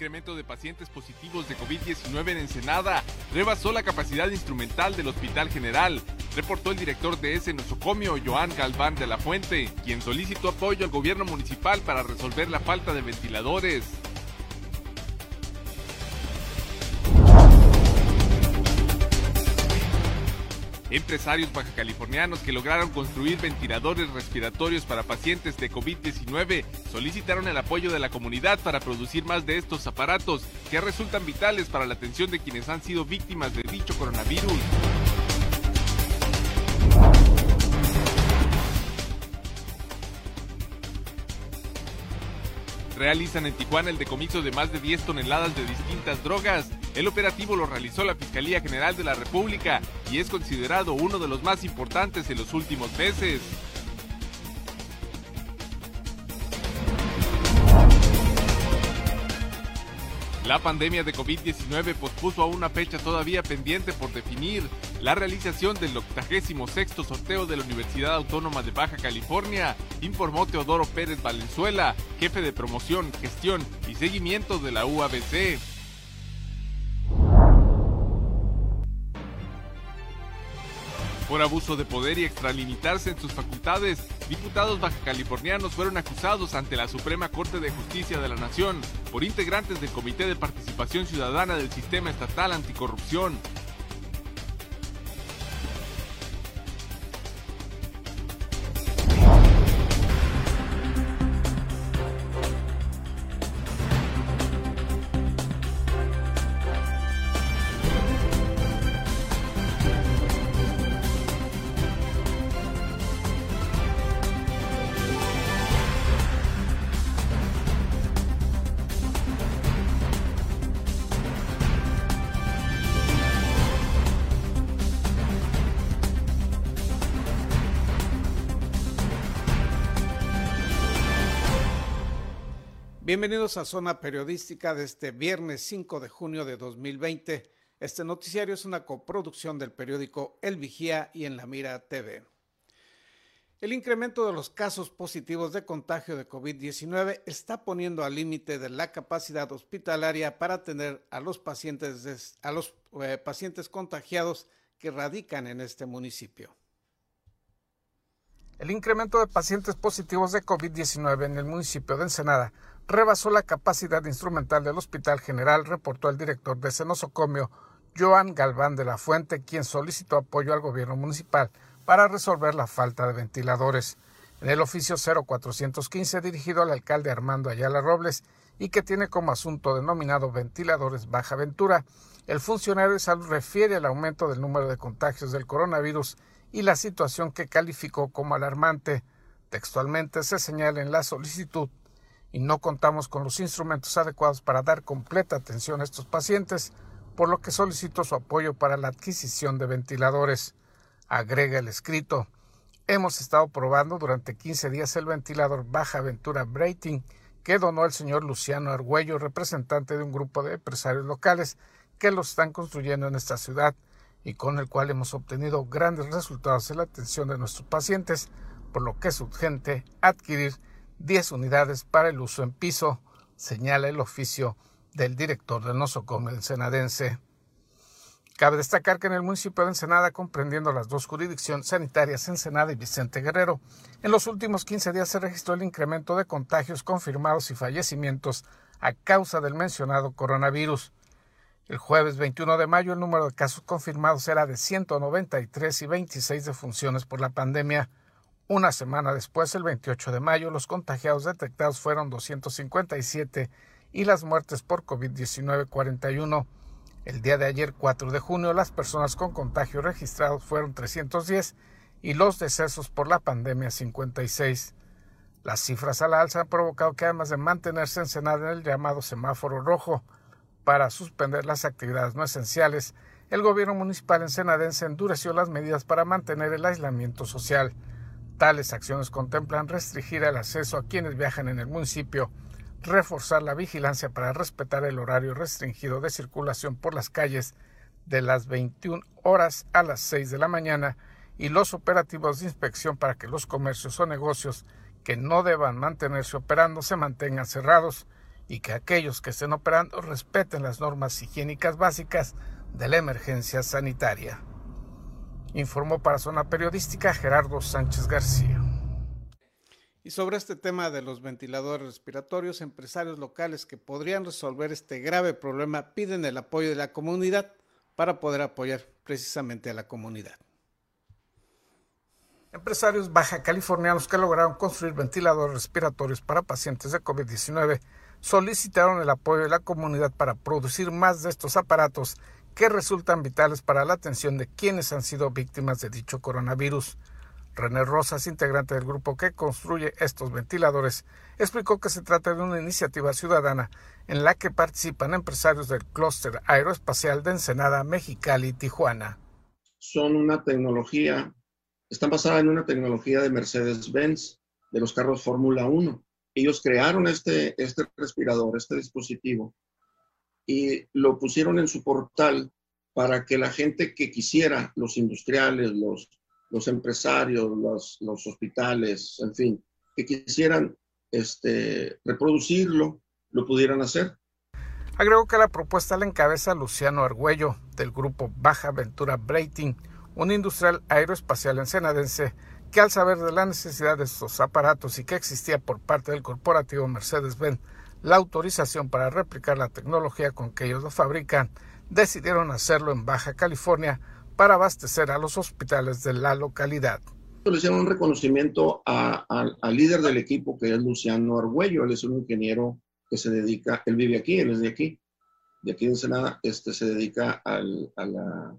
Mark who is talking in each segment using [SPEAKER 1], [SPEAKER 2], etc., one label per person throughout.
[SPEAKER 1] incremento de pacientes positivos de COVID-19 en Ensenada rebasó la capacidad instrumental del Hospital General, reportó el director de ese nosocomio, Joan Galván de la Fuente, quien solicitó apoyo al gobierno municipal para resolver la falta de ventiladores. Empresarios bajacalifornianos que lograron construir ventiladores respiratorios para pacientes de COVID-19 solicitaron el apoyo de la comunidad para producir más de estos aparatos que resultan vitales para la atención de quienes han sido víctimas de dicho coronavirus. Realizan en Tijuana el decomiso de más de 10 toneladas de distintas drogas. El operativo lo realizó la Fiscalía General de la República y es considerado uno de los más importantes en los últimos meses. La pandemia de COVID-19 pospuso a una fecha todavía pendiente por definir la realización del 86 sorteo de la Universidad Autónoma de Baja California, informó Teodoro Pérez Valenzuela, jefe de promoción, gestión y seguimiento de la UABC. Por abuso de poder y extralimitarse en sus facultades, diputados bajacalifornianos fueron acusados ante la Suprema Corte de Justicia de la Nación por integrantes del Comité de Participación Ciudadana del Sistema Estatal Anticorrupción
[SPEAKER 2] Bienvenidos a Zona Periodística de este viernes 5 de junio de 2020. Este noticiario es una coproducción del periódico El Vigía y en La Mira TV. El incremento de los casos positivos de contagio de COVID-19 está poniendo al límite de la capacidad hospitalaria para atender a los pacientes, a los, eh, pacientes contagiados que radican en este municipio. El incremento de pacientes positivos de COVID-19 en el municipio de Ensenada rebasó la capacidad instrumental del Hospital General, reportó el director de ese nosocomio, Joan Galván de la Fuente, quien solicitó apoyo al gobierno municipal para resolver la falta de ventiladores. En el oficio 0415 dirigido al alcalde Armando Ayala Robles y que tiene como asunto denominado ventiladores Baja Ventura, el funcionario de salud refiere al aumento del número de contagios del coronavirus y la situación que calificó como alarmante. Textualmente se señala en la solicitud y no contamos con los instrumentos adecuados para dar completa atención a estos pacientes, por lo que solicito su apoyo para la adquisición de ventiladores. Agrega el escrito. Hemos estado probando durante 15 días el ventilador Baja Ventura Brating que donó el señor Luciano Argüello, representante de un grupo de empresarios locales que lo están construyendo en esta ciudad y con el cual hemos obtenido grandes resultados en la atención de nuestros pacientes, por lo que es urgente adquirir 10 unidades para el uso en piso, señala el oficio del director del nosocomio ensenadense. Cabe destacar que en el municipio de Ensenada, comprendiendo las dos jurisdicciones sanitarias Ensenada y Vicente Guerrero, en los últimos 15 días se registró el incremento de contagios confirmados y fallecimientos a causa del mencionado coronavirus. El jueves 21 de mayo el número de casos confirmados era de 193 y 26 defunciones por la pandemia. Una semana después, el 28 de mayo, los contagiados detectados fueron 257 y las muertes por COVID-19 41. El día de ayer, 4 de junio, las personas con contagio registrados fueron 310 y los decesos por la pandemia 56. Las cifras a la alza han provocado que además de mantenerse encenada en el llamado semáforo rojo para suspender las actividades no esenciales, el gobierno municipal ensenadense endureció las medidas para mantener el aislamiento social. Tales acciones contemplan restringir el acceso a quienes viajan en el municipio, reforzar la vigilancia para respetar el horario restringido de circulación por las calles de las 21 horas a las 6 de la mañana y los operativos de inspección para que los comercios o negocios que no deban mantenerse operando se mantengan cerrados y que aquellos que estén operando respeten las normas higiénicas básicas de la emergencia sanitaria. Informó para Zona Periodística Gerardo Sánchez García.
[SPEAKER 3] Y sobre este tema de los ventiladores respiratorios, empresarios locales que podrían resolver este grave problema piden el apoyo de la comunidad para poder apoyar precisamente a la comunidad.
[SPEAKER 2] Empresarios baja californianos que lograron construir ventiladores respiratorios para pacientes de COVID-19 solicitaron el apoyo de la comunidad para producir más de estos aparatos que resultan vitales para la atención de quienes han sido víctimas de dicho coronavirus. René Rosas, integrante del grupo que construye estos ventiladores, explicó que se trata de una iniciativa ciudadana en la que participan empresarios del clúster aeroespacial de Ensenada, Mexicali y Tijuana.
[SPEAKER 4] Son una tecnología, están basadas en una tecnología de Mercedes-Benz, de los carros Fórmula 1. Ellos crearon este, este respirador, este dispositivo, y lo pusieron en su portal para que la gente que quisiera, los industriales, los, empresarios, los, hospitales, en fin, que quisieran este, reproducirlo, lo pudieran hacer.
[SPEAKER 2] Agregó que la propuesta la encabeza Luciano Argüello, del grupo Baja Ventura Brating, un industrial aeroespacial ensenadense que al saber de la necesidad de estos aparatos y que existía por parte del corporativo Mercedes-Benz la autorización para replicar la tecnología con que ellos lo fabrican, decidieron hacerlo en Baja California para abastecer a los hospitales de la localidad.
[SPEAKER 4] Le hicieron un reconocimiento al líder del equipo, que es Luciano Argüello. Él es un ingeniero que se dedica, él vive aquí, él es de aquí, de aquí en Ensenada, este, se dedica a, la,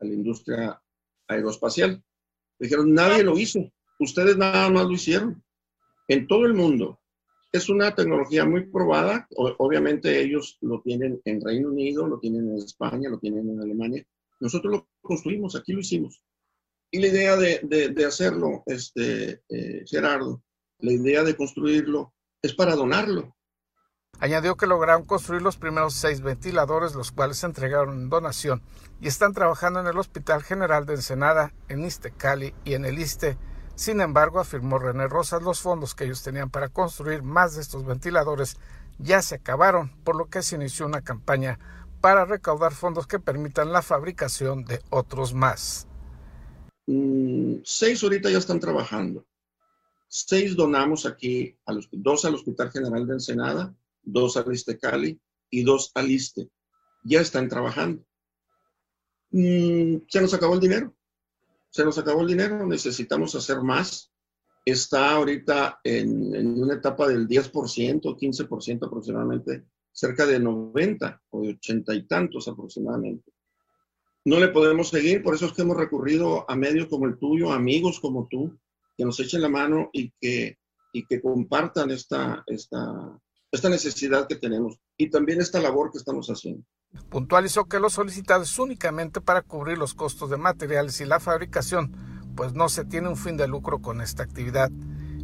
[SPEAKER 4] a la industria aeroespacial. Dijeron, nadie lo hizo, ustedes nada más lo hicieron. En todo el mundo. Es una tecnología muy probada. obviamente ellos lo tienen en Reino Unido, lo tienen en España, lo tienen en Alemania. Nosotros lo construimos, aquí lo hicimos. Y la idea de, hacerlo, este, eh, Gerardo, la idea de construirlo es para donarlo.
[SPEAKER 2] Añadió que lograron construir los primeros seis ventiladores, los cuales se entregaron en donación y están trabajando en el Hospital General de Ensenada, en Cali y en el ISTE. Sin embargo, afirmó René Rosas, los fondos que ellos tenían para construir más de estos ventiladores ya se acabaron, por lo que se inició una campaña para recaudar fondos que permitan la fabricación de otros más.
[SPEAKER 4] Mm, seis ahorita ya están trabajando. Seis donamos aquí, a los, dos al Hospital General de Ensenada, dos al ISTE Cali y dos al ISTE. Ya están trabajando. Mm, se nos acabó el dinero. Se nos acabó el dinero. Necesitamos hacer más. Está ahorita en, en una etapa del 10%, 15% aproximadamente, cerca de 90 o de 80 y tantos aproximadamente no le podemos seguir, por eso es que hemos recurrido a medios como el tuyo, amigos como tú, que nos echen la mano y que, y que compartan esta, esta, esta necesidad que tenemos y también esta labor que estamos haciendo.
[SPEAKER 2] Puntualizó que lo solicitado es únicamente para cubrir los costos de materiales y la fabricación, pues no se tiene un fin de lucro con esta actividad.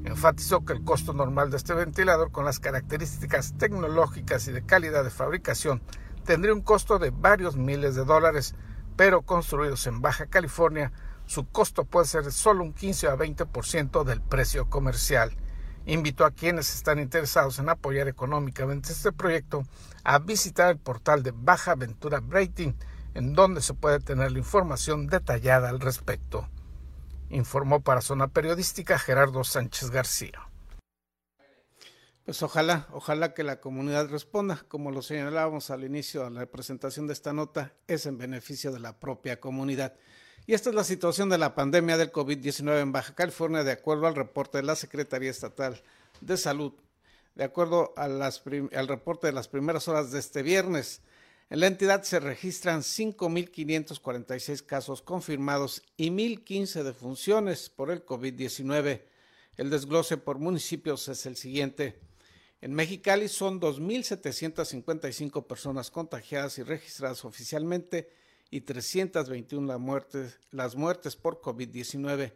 [SPEAKER 2] Enfatizó que el costo normal de este ventilador con las características tecnológicas y de calidad de fabricación tendría un costo de varios miles de dólares, pero construidos en Baja California, su costo puede ser solo un 15 a 20% del precio comercial. Invitó a quienes están interesados en apoyar económicamente este proyecto a visitar el portal de Baja Ventura Brating, en donde se puede tener la información detallada al respecto. Informó para Zona Periodística Gerardo Sánchez García.
[SPEAKER 3] Pues ojalá, ojalá que la comunidad responda. Como lo señalábamos al inicio de la presentación de esta nota, es en beneficio de la propia comunidad. Y esta es la situación de la pandemia del COVID-19 en Baja California, de acuerdo al reporte de la Secretaría Estatal de Salud. De acuerdo al reporte de las primeras horas de este viernes, en la entidad se registran 5.546 casos confirmados y 1.015 defunciones por el COVID-19. El desglose por municipios es el siguiente. En Mexicali son 2.755 personas contagiadas y registradas oficialmente y 321 las muertes, las muertes por COVID-19.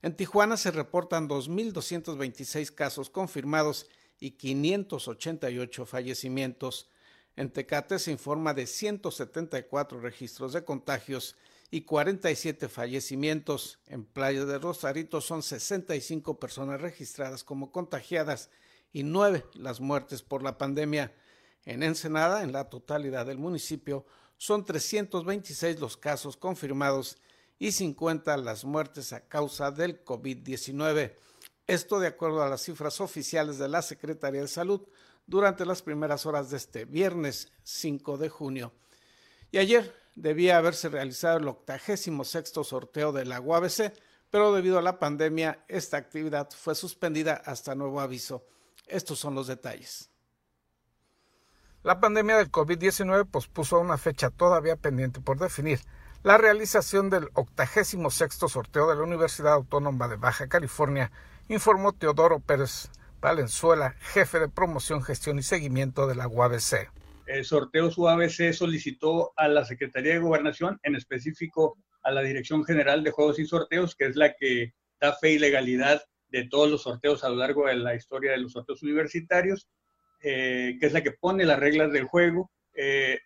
[SPEAKER 3] En Tijuana se reportan 2.226 casos confirmados y 588 fallecimientos. En Tecate se informa de 174 registros de contagios y 47 fallecimientos. En Playa de Rosarito son 65 personas registradas como contagiadas y nueve las muertes por la pandemia. En Ensenada, en la totalidad del municipio, son 326 los casos confirmados y 50 las muertes a causa del COVID-19. Esto de acuerdo a las cifras oficiales de la Secretaría de Salud durante las primeras horas de este viernes 5 de junio. Y ayer debía haberse realizado el 86 sorteo de la UABC, pero debido a la pandemia esta actividad fue suspendida hasta nuevo aviso. Estos son los detalles.
[SPEAKER 2] La pandemia del COVID-19 pospuso a una fecha todavía pendiente por definir la realización del 86 sorteo de la Universidad Autónoma de Baja California, informó Teodoro Pérez Valenzuela, jefe de promoción, gestión y seguimiento de la UABC.
[SPEAKER 5] El sorteo UABC solicitó a la Secretaría de Gobernación, en específico a la Dirección General de Juegos y Sorteos, que es la que da fe y legalidad de todos los sorteos a lo largo de la historia de los sorteos universitarios, eh, que es la que pone las reglas del juego. Eh,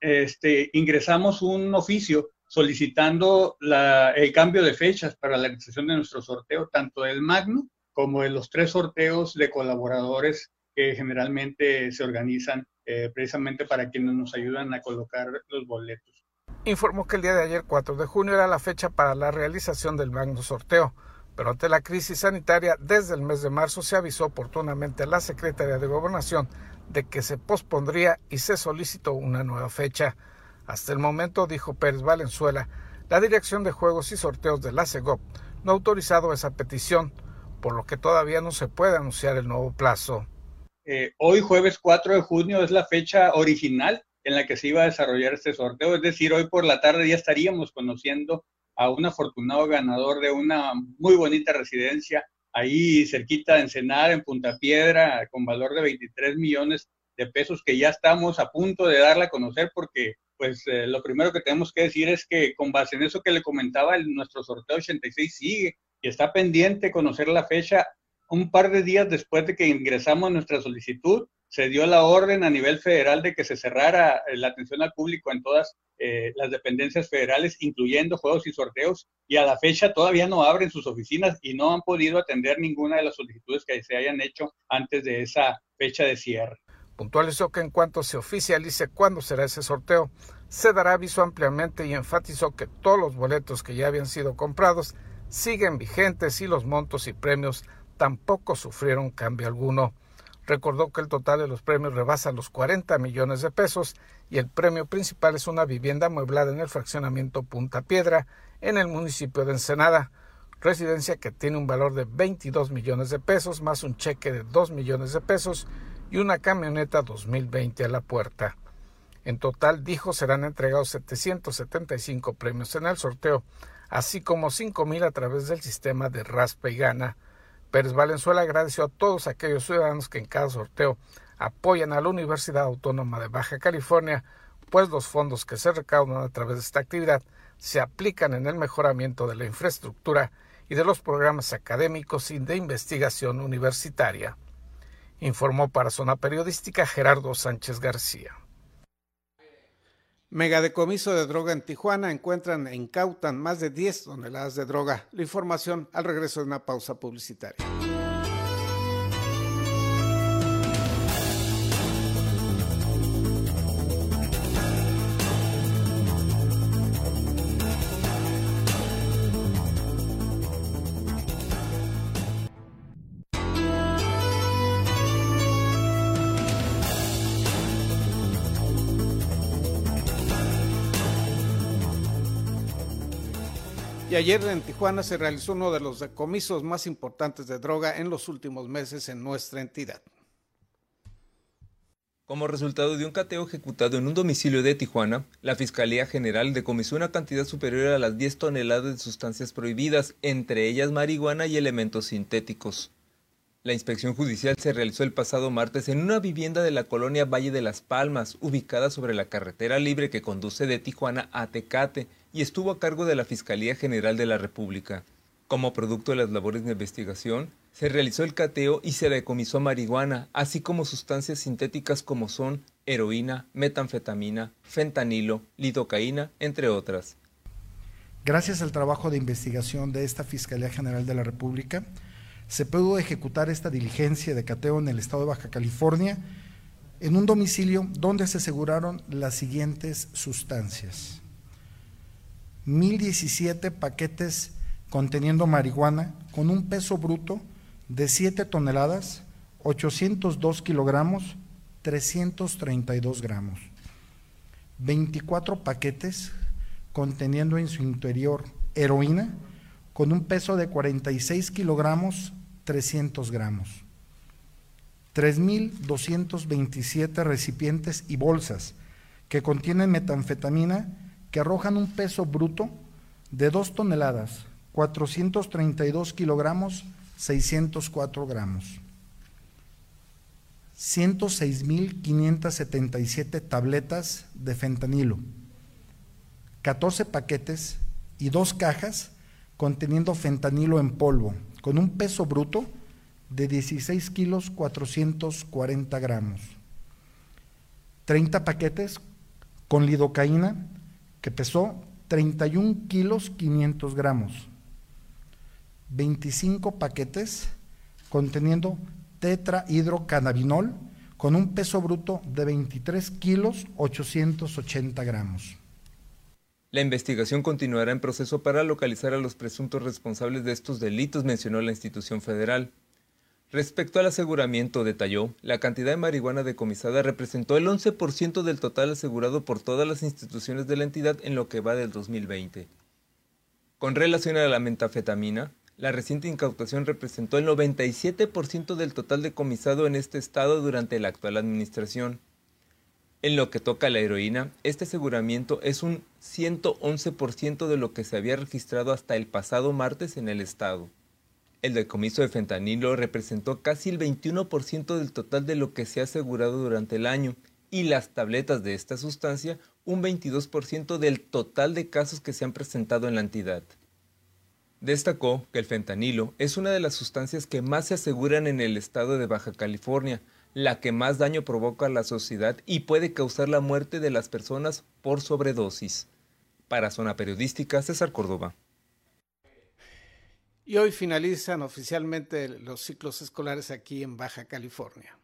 [SPEAKER 5] este, ingresamos un oficio solicitando el cambio de fechas para la realización de nuestro sorteo, tanto del Magno como de los tres sorteos de colaboradores que generalmente se organizan eh, precisamente para quienes nos ayudan a colocar los boletos.
[SPEAKER 2] Informó que el día de ayer, 4 de junio, era la fecha para la realización del Magno sorteo pero ante la crisis sanitaria, desde el mes de marzo se avisó oportunamente a la Secretaría de Gobernación de que se pospondría y se solicitó una nueva fecha. Hasta el momento, dijo Pérez Valenzuela, la Dirección de Juegos y Sorteos de la CEGOP no ha autorizado esa petición, por lo que todavía no se puede anunciar el nuevo plazo.
[SPEAKER 5] Eh, hoy, jueves 4 de junio, es la fecha original en la que se iba a desarrollar este sorteo, es decir, hoy por la tarde ya estaríamos conociendo a un afortunado ganador de una muy bonita residencia ahí cerquita de Ensenada, en Punta Piedra, con valor de 23 millones de pesos que ya estamos a punto de darle a conocer porque pues eh, lo primero que tenemos que decir es que con base en eso que le comentaba, el, nuestro sorteo 86 sigue y está pendiente conocer la fecha un par de días después de que ingresamos nuestra solicitud se dio la orden a nivel federal de que se cerrara eh, la atención al público en todas eh, las dependencias federales, incluyendo juegos y sorteos, y a la fecha todavía no abren sus oficinas y no han podido atender ninguna de las solicitudes que se hayan hecho antes de esa fecha de cierre.
[SPEAKER 2] Puntualizó que en cuanto se oficialice cuándo será ese sorteo, se dará aviso ampliamente y enfatizó que todos los boletos que ya habían sido comprados siguen vigentes y los montos y premios tampoco sufrieron cambio alguno. Recordó que el total de los premios rebasa los 40 millones de pesos y el premio principal es una vivienda amueblada en el fraccionamiento Punta Piedra, en el municipio de Ensenada, residencia que tiene un valor de 22 millones de pesos, más un cheque de 2 millones de pesos y una camioneta 2020 a la puerta. En total, dijo, serán entregados 775 premios en el sorteo, así como 5 mil a través del sistema de raspa y gana Pérez Valenzuela agradeció a todos aquellos ciudadanos que en cada sorteo apoyan a la Universidad Autónoma de Baja California, pues los fondos que se recaudan a través de esta actividad se aplican en el mejoramiento de la infraestructura y de los programas académicos y de investigación universitaria. Informó para Zona Periodística Gerardo Sánchez García.
[SPEAKER 3] Megadecomiso de droga en Tijuana encuentran e incautan más de 10 toneladas de droga. La información al regreso de una pausa publicitaria. Ayer en Tijuana se realizó uno de los decomisos más importantes de droga en los últimos meses en nuestra entidad.
[SPEAKER 6] Como resultado de un cateo ejecutado en un domicilio de Tijuana, la Fiscalía General decomisó una cantidad superior a las 10 toneladas de sustancias prohibidas, entre ellas marihuana y elementos sintéticos. La inspección judicial se realizó el pasado martes en una vivienda de la colonia Valle de las Palmas, ubicada sobre la carretera libre que conduce de Tijuana a Tecate, y estuvo a cargo de la Fiscalía General de la República. Como producto de las labores de investigación, se realizó el cateo y se decomisó marihuana, así como sustancias sintéticas como son heroína, metanfetamina, fentanilo, lidocaína, entre otras.
[SPEAKER 7] Gracias al trabajo de investigación de esta Fiscalía General de la República, se pudo ejecutar esta diligencia de cateo en el estado de Baja California en un domicilio donde se aseguraron las siguientes sustancias. 1017 paquetes conteniendo marihuana con un peso bruto de 7 toneladas, 802 kilogramos, 332 gramos. 24 paquetes conteniendo en su interior heroína con un peso de 46 kilogramos, 300 gramos. 3.227 recipientes y bolsas que contienen metanfetamina que arrojan un peso bruto de 2 toneladas, 432 kilogramos, 604 gramos. 106.577 tabletas de fentanilo, 14 paquetes y dos cajas conteniendo fentanilo en polvo, con un peso bruto de 16 kilos 440 gramos. 30 paquetes con lidocaína que pesó 31 kilos 500 gramos. 25 paquetes conteniendo tetrahidrocannabinol con un peso bruto de 23 kilos 880 gramos.
[SPEAKER 6] La investigación continuará en proceso para localizar a los presuntos responsables de estos delitos, mencionó la institución federal. Respecto al aseguramiento, detalló, la cantidad de marihuana decomisada representó el 11% del total asegurado por todas las instituciones de la entidad en lo que va del 2020. Con relación a la metafetamina, la reciente incautación representó el 97% del total decomisado en este estado durante la actual administración. En lo que toca a la heroína, este aseguramiento es un 111% de lo que se había registrado hasta el pasado martes en el estado. El decomiso de fentanilo representó casi el 21% del total de lo que se ha asegurado durante el año y las tabletas de esta sustancia un 22% del total de casos que se han presentado en la entidad. Destacó que el fentanilo es una de las sustancias que más se aseguran en el estado de Baja California, la que más daño provoca a la sociedad y puede causar la muerte de las personas por sobredosis. Para Zona Periodística, César Córdoba.
[SPEAKER 3] Y hoy finalizan oficialmente los ciclos escolares aquí en Baja California.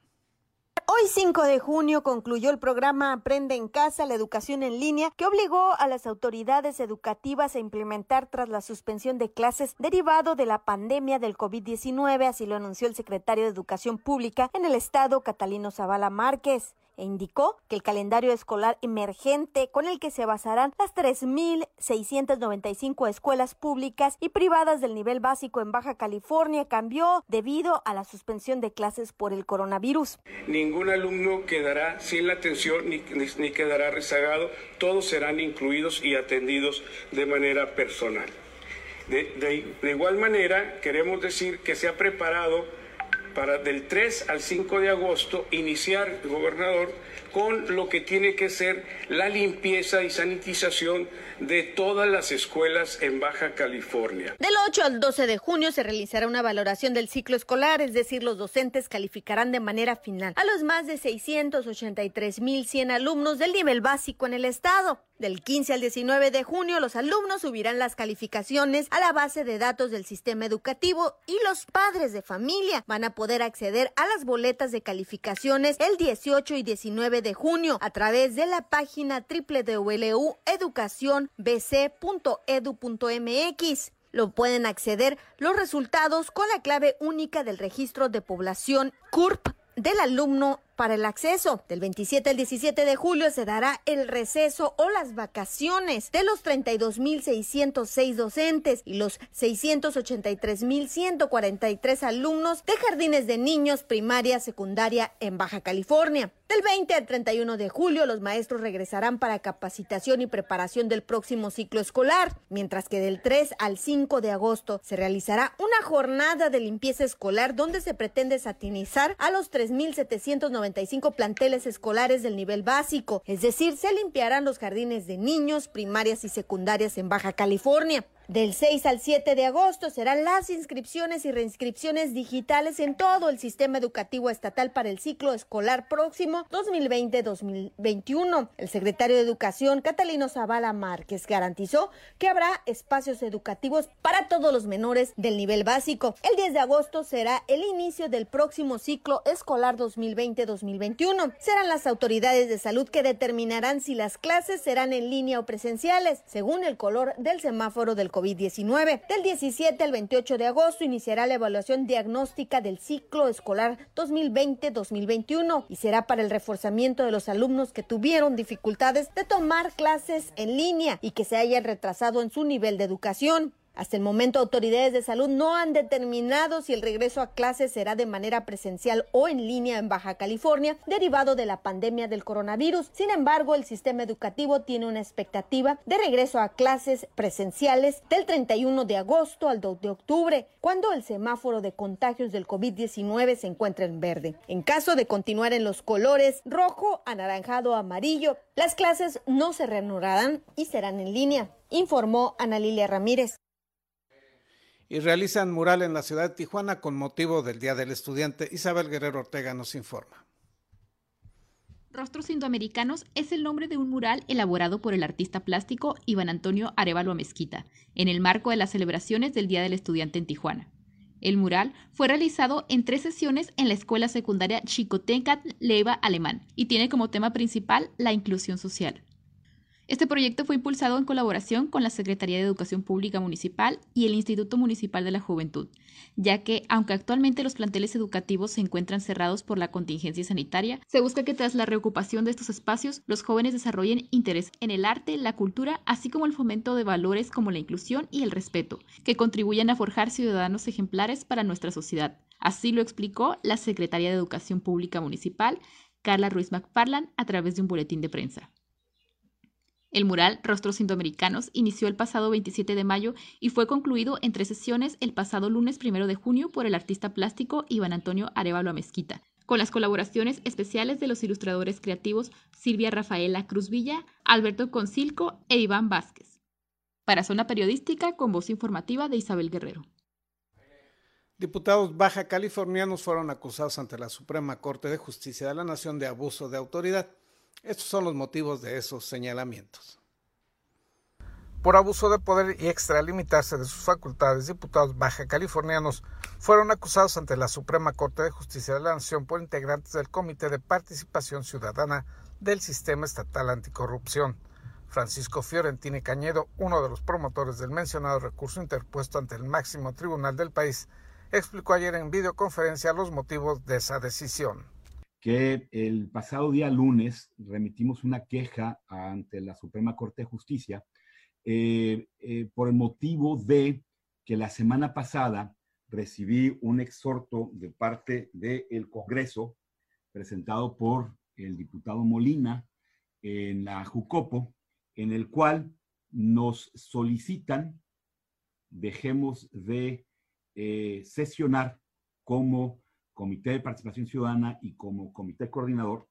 [SPEAKER 8] Hoy 5 de junio concluyó el programa Aprende en Casa, la educación en línea, que obligó a las autoridades educativas a implementar tras la suspensión de clases derivado de la pandemia del COVID-19, así lo anunció el secretario de Educación Pública en el estado, Catalino Zavala Márquez e indicó que el calendario escolar emergente con el que se basarán las 3.695 escuelas públicas y privadas del nivel básico en Baja California cambió debido a la suspensión de clases por el coronavirus.
[SPEAKER 9] Ningún alumno quedará sin la atención ni, quedará rezagado, todos serán incluidos y atendidos de manera personal. de igual manera, queremos decir que se ha preparado para del 3 al 5 de agosto iniciar, gobernador, con lo que tiene que ser la limpieza y sanitización de todas las escuelas en Baja California.
[SPEAKER 8] Del 8 al 12 de junio se realizará una valoración del ciclo escolar, es decir, los docentes calificarán de manera final a los más de 683.100 alumnos del nivel básico en el estado. Del 15 al 19 de junio, los alumnos subirán las calificaciones a la base de datos del sistema educativo y los padres de familia van a poder acceder a las boletas de calificaciones el 18 y 19 de junio a través de la página www.educacionbc.edu.mx. Lo pueden acceder los resultados con la clave única del registro de población CURP del alumno para el acceso. Del 27 al 17 de julio se dará el receso o las vacaciones de los 32.606 docentes y los 683.143 alumnos de jardines de niños, primaria, secundaria en Baja California. Del 20 al 31 de julio, los maestros regresarán para capacitación y preparación del próximo ciclo escolar, mientras que del 3 al 5 de agosto se realizará una jornada de limpieza escolar donde se pretende satinizar a los 3.790 planteles escolares del nivel básico, es decir, se limpiarán los jardines de niños, primarias y secundarias en Baja California. Del 6 al 7 de agosto serán las inscripciones y reinscripciones digitales en todo el sistema educativo estatal para el ciclo escolar próximo 2020-2021. El secretario de Educación, Catalino Zavala Márquez, garantizó que habrá espacios educativos para todos los menores del nivel básico. El 10 de agosto será el inicio del próximo ciclo escolar 2020-2021. Serán las autoridades de salud que determinarán si las clases serán en línea o presenciales, según el color del semáforo del COVID-19. Del 17 al 28 de agosto iniciará la evaluación diagnóstica del ciclo escolar 2020-2021 y será para el reforzamiento de los alumnos que tuvieron dificultades de tomar clases en línea y que se hayan retrasado en su nivel de educación. Hasta el momento, autoridades de salud no han determinado si el regreso a clases será de manera presencial o en línea en Baja California, derivado de la pandemia del coronavirus. Sin embargo, el sistema educativo tiene una expectativa de regreso a clases presenciales del 31 de agosto al 2 de octubre, cuando el semáforo de contagios del COVID-19 se encuentra en verde. En caso de continuar en los colores rojo, anaranjado, amarillo, las clases no se reanudarán y serán en línea, informó Ana Lilia Ramírez
[SPEAKER 3] y realizan mural en la ciudad de Tijuana con motivo del Día del Estudiante. Isabel Guerrero Ortega nos informa.
[SPEAKER 10] Rostros Indoamericanos es el nombre de un mural elaborado por el artista plástico Iván Antonio Arevalo Mezquita, en el marco de las celebraciones del Día del Estudiante en Tijuana. El mural fue realizado en tres sesiones en la escuela secundaria Chicotencat Leva Alemán y tiene como tema principal la inclusión social. Este proyecto fue impulsado en colaboración con la Secretaría de Educación Pública Municipal y el Instituto Municipal de la Juventud, ya que, aunque actualmente los planteles educativos se encuentran cerrados por la contingencia sanitaria, se busca que tras la reocupación de estos espacios, los jóvenes desarrollen interés en el arte, la cultura, así como el fomento de valores como la inclusión y el respeto, que contribuyan a forjar ciudadanos ejemplares para nuestra sociedad. Así lo explicó la Secretaría de Educación Pública Municipal, Carla Ruiz McFarland, a través de un boletín de prensa. El mural Rostros Indoamericanos inició el pasado 27 de mayo y fue concluido en tres sesiones el pasado lunes 1 de junio por el artista plástico Iván Antonio Arevalo Mezquita, con las colaboraciones especiales de los ilustradores creativos Silvia Rafaela Cruz Villa, Alberto Concilco e Iván Vázquez. Para Zona Periodística, con voz informativa de Isabel Guerrero.
[SPEAKER 3] Diputados baja californianos fueron acusados ante la Suprema Corte de Justicia de la Nación de abuso de autoridad. Estos son los motivos de esos señalamientos.
[SPEAKER 2] Por abuso de poder y extralimitarse de sus facultades, diputados baja californianos fueron acusados ante la Suprema Corte de Justicia de la Nación por integrantes del Comité de Participación Ciudadana del Sistema Estatal Anticorrupción. Francisco Fiorentini Cañedo, uno de los promotores del mencionado recurso interpuesto ante el máximo tribunal del país, explicó ayer en videoconferencia los motivos de esa decisión
[SPEAKER 11] que el pasado día lunes remitimos una queja ante la Suprema Corte de Justicia eh, eh, por el motivo de que la semana pasada recibí un exhorto de parte del Congreso presentado por el diputado Molina en la Jucopo, en el cual nos solicitan dejemos de eh, sesionar como Comité de Participación Ciudadana y como comité coordinador,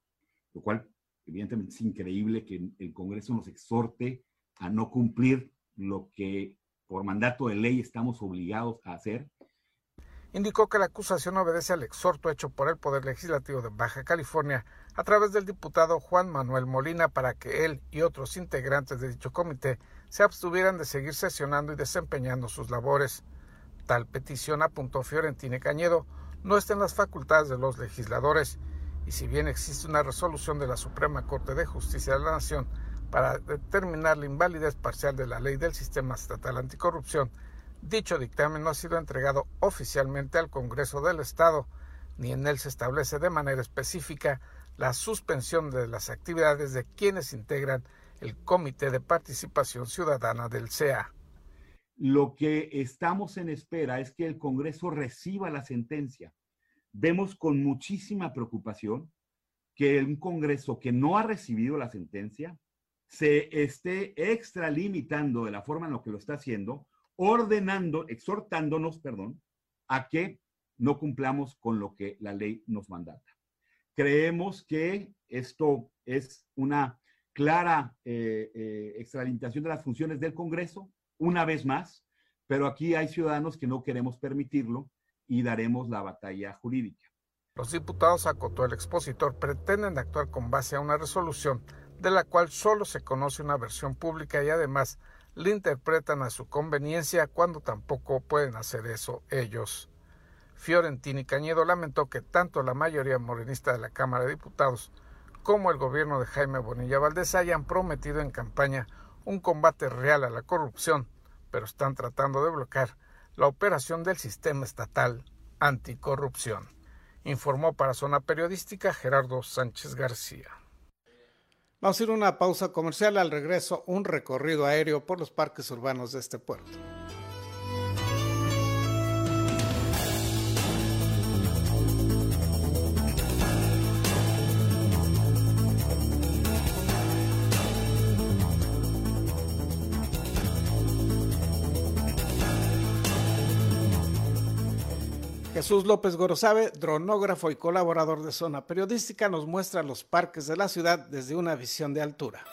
[SPEAKER 11] lo cual evidentemente es increíble que el Congreso nos exhorte a no cumplir lo que por mandato de ley estamos obligados a hacer.
[SPEAKER 2] Indicó que la acusación obedece al exhorto hecho por el Poder Legislativo de Baja California a través del diputado Juan Manuel Molina para que él y otros integrantes de dicho comité se abstuvieran de seguir sesionando y desempeñando sus labores. Tal petición, apuntó Fiorentine Cañedo, no está en las facultades de los legisladores y si bien existe una resolución de la Suprema Corte de Justicia de la Nación para determinar la invalidez parcial de la ley del Sistema Estatal Anticorrupción, dicho dictamen no ha sido entregado oficialmente al Congreso del Estado, ni en él se establece de manera específica la suspensión de las actividades de quienes integran el Comité de Participación Ciudadana del CEA.
[SPEAKER 11] Lo que estamos en espera es que el Congreso reciba la sentencia. Vemos con muchísima preocupación que un Congreso que no ha recibido la sentencia se esté extralimitando de la forma en la que lo está haciendo, ordenando, exhortándonos, perdón, a que no cumplamos con lo que la ley nos mandata. Creemos que esto es una clara eh, eh, extralimitación de las funciones del Congreso una vez más, pero aquí hay ciudadanos que no queremos permitirlo y daremos la batalla jurídica.
[SPEAKER 2] Los diputados, acotó el expositor, pretenden actuar con base a una resolución de la cual solo se conoce una versión pública y además la interpretan a su conveniencia cuando tampoco pueden hacer eso ellos. Fiorentini Cañedo lamentó que tanto la mayoría morenista de la Cámara de Diputados como el gobierno de Jaime Bonilla Valdés hayan prometido en campaña un combate real a la corrupción, pero están tratando de bloquear la operación del sistema estatal anticorrupción. Informó para Zona Periodística Gerardo Sánchez García.
[SPEAKER 3] Vamos a ir a una pausa comercial. Al regreso, un recorrido aéreo por los parques urbanos de este puerto. Jesús López Gorosabe, dronógrafo y colaborador de Zona Periodística, nos muestra los parques de la ciudad desde una visión de altura.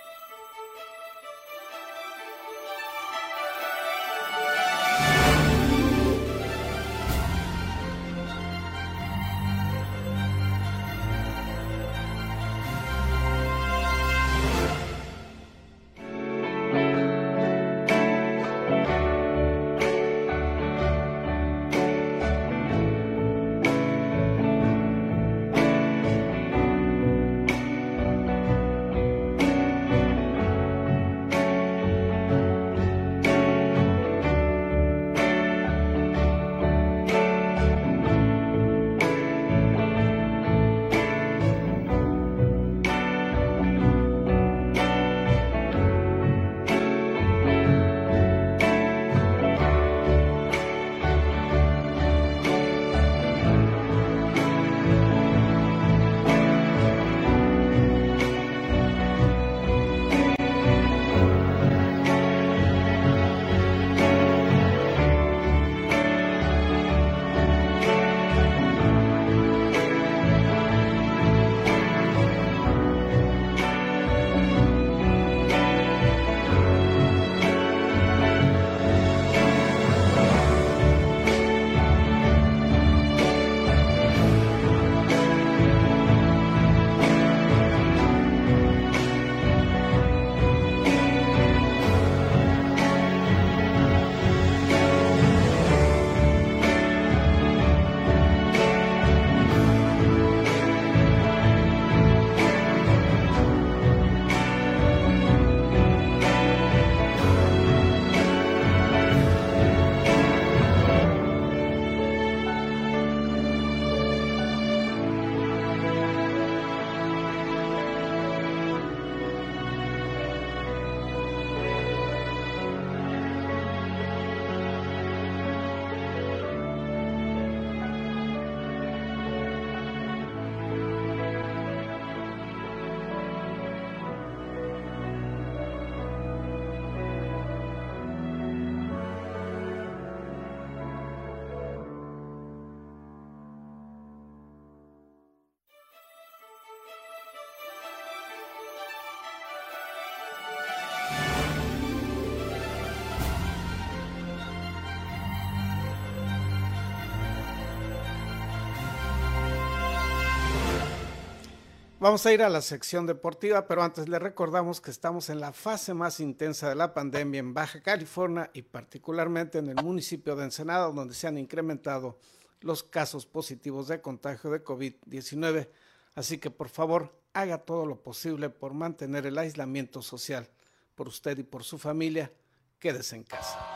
[SPEAKER 3] Vamos a ir a la sección deportiva, pero antes le recordamos que estamos en la fase más intensa de la pandemia en Baja California y particularmente en el municipio de Ensenada, donde se han incrementado los casos positivos de contagio de COVID-19. Así que por favor, haga todo lo posible por mantener el aislamiento social. Por usted y por su familia, quédese en casa.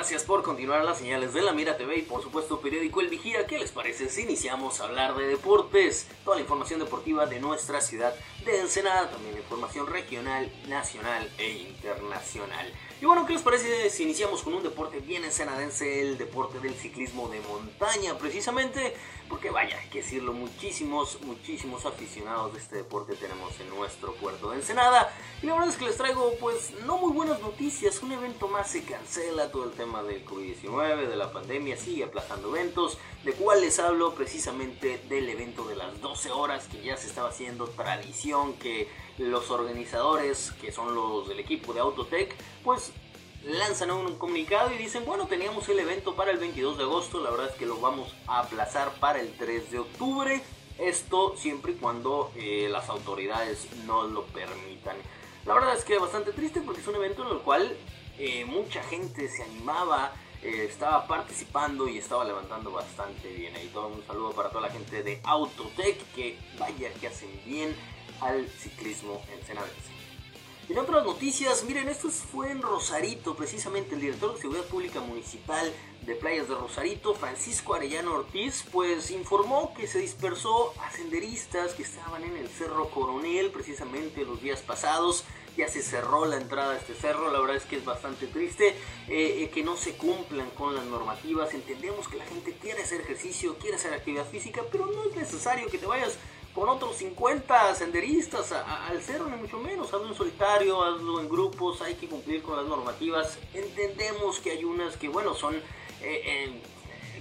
[SPEAKER 12] Gracias
[SPEAKER 13] por continuar las señales de la Mira TV y por supuesto periódico El Vigía. ¿Qué les parece si iniciamos a hablar de deportes? Toda la información deportiva de nuestra ciudad de Ensenada, también información regional, nacional e internacional. Y bueno, ¿qué les parece si iniciamos con un deporte bien ensenadense, el deporte del ciclismo de montaña, precisamente? Porque vaya, hay que decirlo, muchísimos, muchísimos aficionados de este deporte tenemos en nuestro puerto de Ensenada. Y la verdad es que les traigo, pues, no muy buenas noticias. Un evento más se cancela, todo el tema del COVID-19, de la pandemia, sigue aplazando eventos. ¿De cuál les hablo? Precisamente del evento de las 12 horas que ya se estaba haciendo tradición, que los organizadores, que son los del equipo de Autotech, pues lanzan un comunicado y dicen, bueno, teníamos el evento para el 22 de agosto, la verdad es que lo vamos a aplazar para el 3 de octubre, esto siempre y cuando eh, las autoridades no lo permitan. La verdad es que bastante triste porque es un evento en el cual eh, mucha gente se animaba, eh, estaba participando y estaba levantando bastante bien. Ahí todo un saludo para toda la gente de Autotech que vaya que hacen bien al ciclismo en ensenadense. En otras noticias, miren, esto fue en Rosarito, precisamente el director de Seguridad Pública Municipal de Playas de Rosarito, Francisco Arellano Ortiz, pues informó que se dispersó a senderistas que estaban en el Cerro Coronel precisamente los días pasados. Ya se cerró la entrada a este cerro, la verdad es que es bastante triste eh, eh, que no se cumplan con las normativas. Entendemos que la gente quiere hacer ejercicio, quiere hacer actividad física, pero no es necesario que te vayas con otros 50 senderistas al cerro, ni mucho menos. Hazlo en solitario, hazlo en grupos, hay que cumplir con las normativas. Entendemos que hay unas que, bueno, son eh, eh,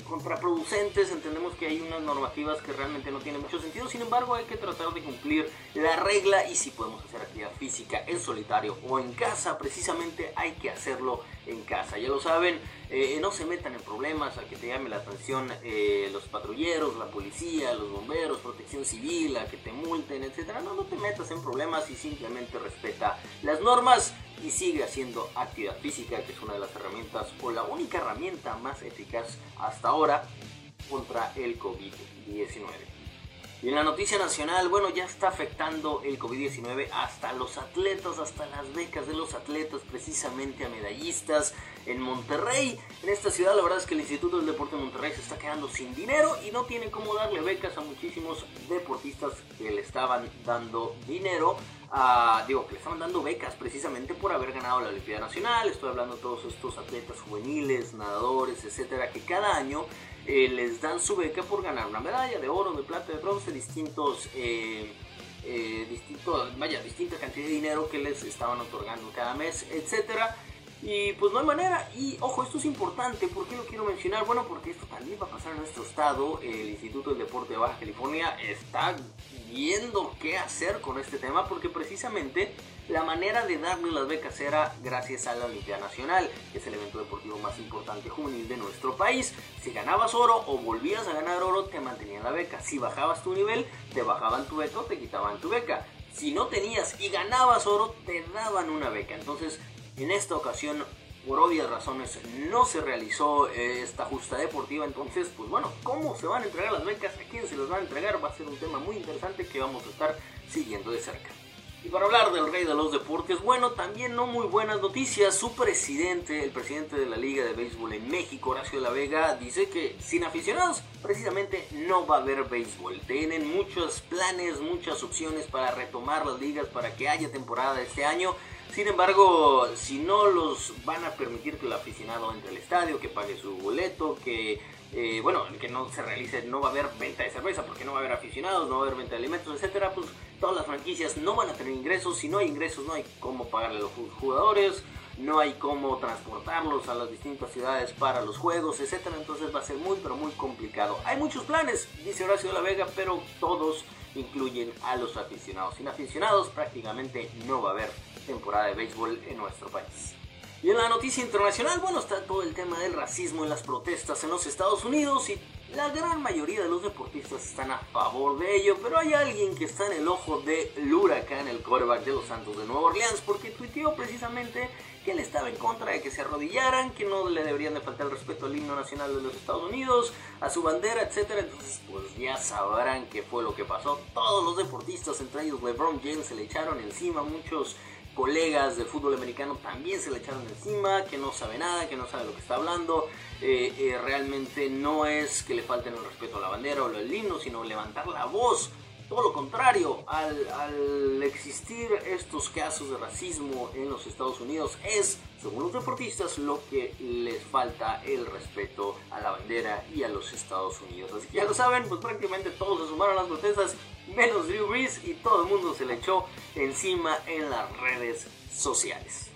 [SPEAKER 13] contraproducentes, entendemos que hay unas normativas que realmente no tienen mucho sentido, sin embargo hay que tratar de cumplir la regla y si podemos hacer actividad física en solitario o en casa, precisamente hay que hacerlo en casa. Ya lo saben, eh, no se metan en problemas a que te llame la atención eh, los patrulleros, la policía, los bomberos, protección civil, a que te multen, etcétera. No, no te metas en problemas y simplemente respeta las normas y sigue haciendo actividad física, que es una de las herramientas o la única herramienta más eficaz hasta ahora contra el COVID-19. Y en la noticia nacional, bueno, ya está afectando el COVID-19 hasta los atletas, hasta las becas de los atletas, precisamente a medallistas en Monterrey. En esta ciudad, la verdad es que el Instituto del Deporte de Monterrey se está quedando sin dinero y no tiene cómo darle becas a muchísimos deportistas que le estaban dando dinero. Digo, que le estaban dando becas precisamente por haber ganado la Olimpiada Nacional. Estoy hablando de todos estos atletas juveniles, nadadores, etcétera, que cada año eh, les dan su beca por ganar una medalla de oro, de plata, de bronce, distintos, eh, eh, distintos, vaya, distinta cantidad de dinero que les estaban otorgando cada mes, etcétera. Y pues no hay manera. Y ojo, esto es importante. ¿Por qué lo quiero mencionar? Bueno, porque esto también va a pasar en nuestro estado. El Instituto del Deporte de Baja California está viendo qué hacer con este tema porque precisamente la manera de darle las becas era gracias a la Olimpiada Nacional, que es el evento deportivo más importante juvenil de nuestro país. Si ganabas oro o volvías a ganar oro, te mantenían la beca. Si bajabas tu nivel, te bajaban tu beca o te quitaban tu beca. Si no tenías y ganabas oro, te daban una beca. Entonces, en esta ocasión, por obvias razones, no se realizó esta justa deportiva. Entonces, pues bueno, ¿cómo se van a entregar las becas? ¿A quién se las van a entregar? Va a ser un tema muy interesante que vamos a estar siguiendo de cerca. Y para hablar del rey de los deportes, bueno, también no muy buenas noticias. Su presidente, el presidente de la Liga de Béisbol en México, Horacio la Vega, dice que sin aficionados precisamente no va a haber béisbol. Tienen muchos planes, muchas opciones para retomar las ligas, para que haya temporada este año. Sin embargo, si no los van a permitir que el aficionado entre al estadio, que pague su boleto, que eh, bueno, que no se realice, no va a haber venta de cerveza porque no va a haber aficionados, no va a haber venta de alimentos, etcétera, pues todas las franquicias no van a tener ingresos. Si no hay ingresos, no hay cómo pagarle a los jugadores, no hay cómo transportarlos a las distintas ciudades para los juegos, etcétera. Entonces va a ser muy, pero muy complicado. Hay muchos planes, dice Horacio de la Vega, pero todos incluyen a los aficionados. Sin aficionados, prácticamente no va a haber temporada de béisbol en nuestro país. Y en la noticia internacional, bueno, está todo el tema del racismo en las protestas en los Estados Unidos y la gran mayoría de los deportistas están a favor de ello, pero hay alguien que está en el ojo de huracán, el quarterback de los Santos de Nueva Orleans, porque tuiteó precisamente que él estaba en contra de que se arrodillaran, que no le deberían de faltar el respeto al himno nacional de los Estados Unidos, a su bandera, etc. Entonces, pues ya sabrán qué fue lo que pasó. Todos los deportistas, entre ellos LeBron James, se le echaron encima muchos colegas del fútbol americano también se le echaron encima, que no sabe nada, que no sabe lo que está hablando. Eh, eh, realmente no es que le falten el respeto a la bandera o al himno, sino levantar la voz. Todo lo contrario, al, existir estos casos de racismo en los Estados Unidos, es, según los deportistas, lo que les falta el respeto a la bandera y a los Estados Unidos. Así que ya lo saben, pues prácticamente todos se sumaron a las protestas, menos Drew Brees, y todo el mundo se le echó encima en las redes sociales.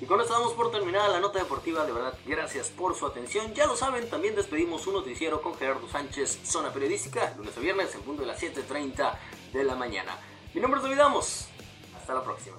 [SPEAKER 13] Y con esto damos por terminada la nota deportiva. De verdad, gracias por su atención. Ya lo saben, también despedimos un noticiero con Gerardo Sánchez, Zona Periodística, lunes a viernes en punto de las 7.30 de la mañana. Mi nombre es David Hasta la próxima.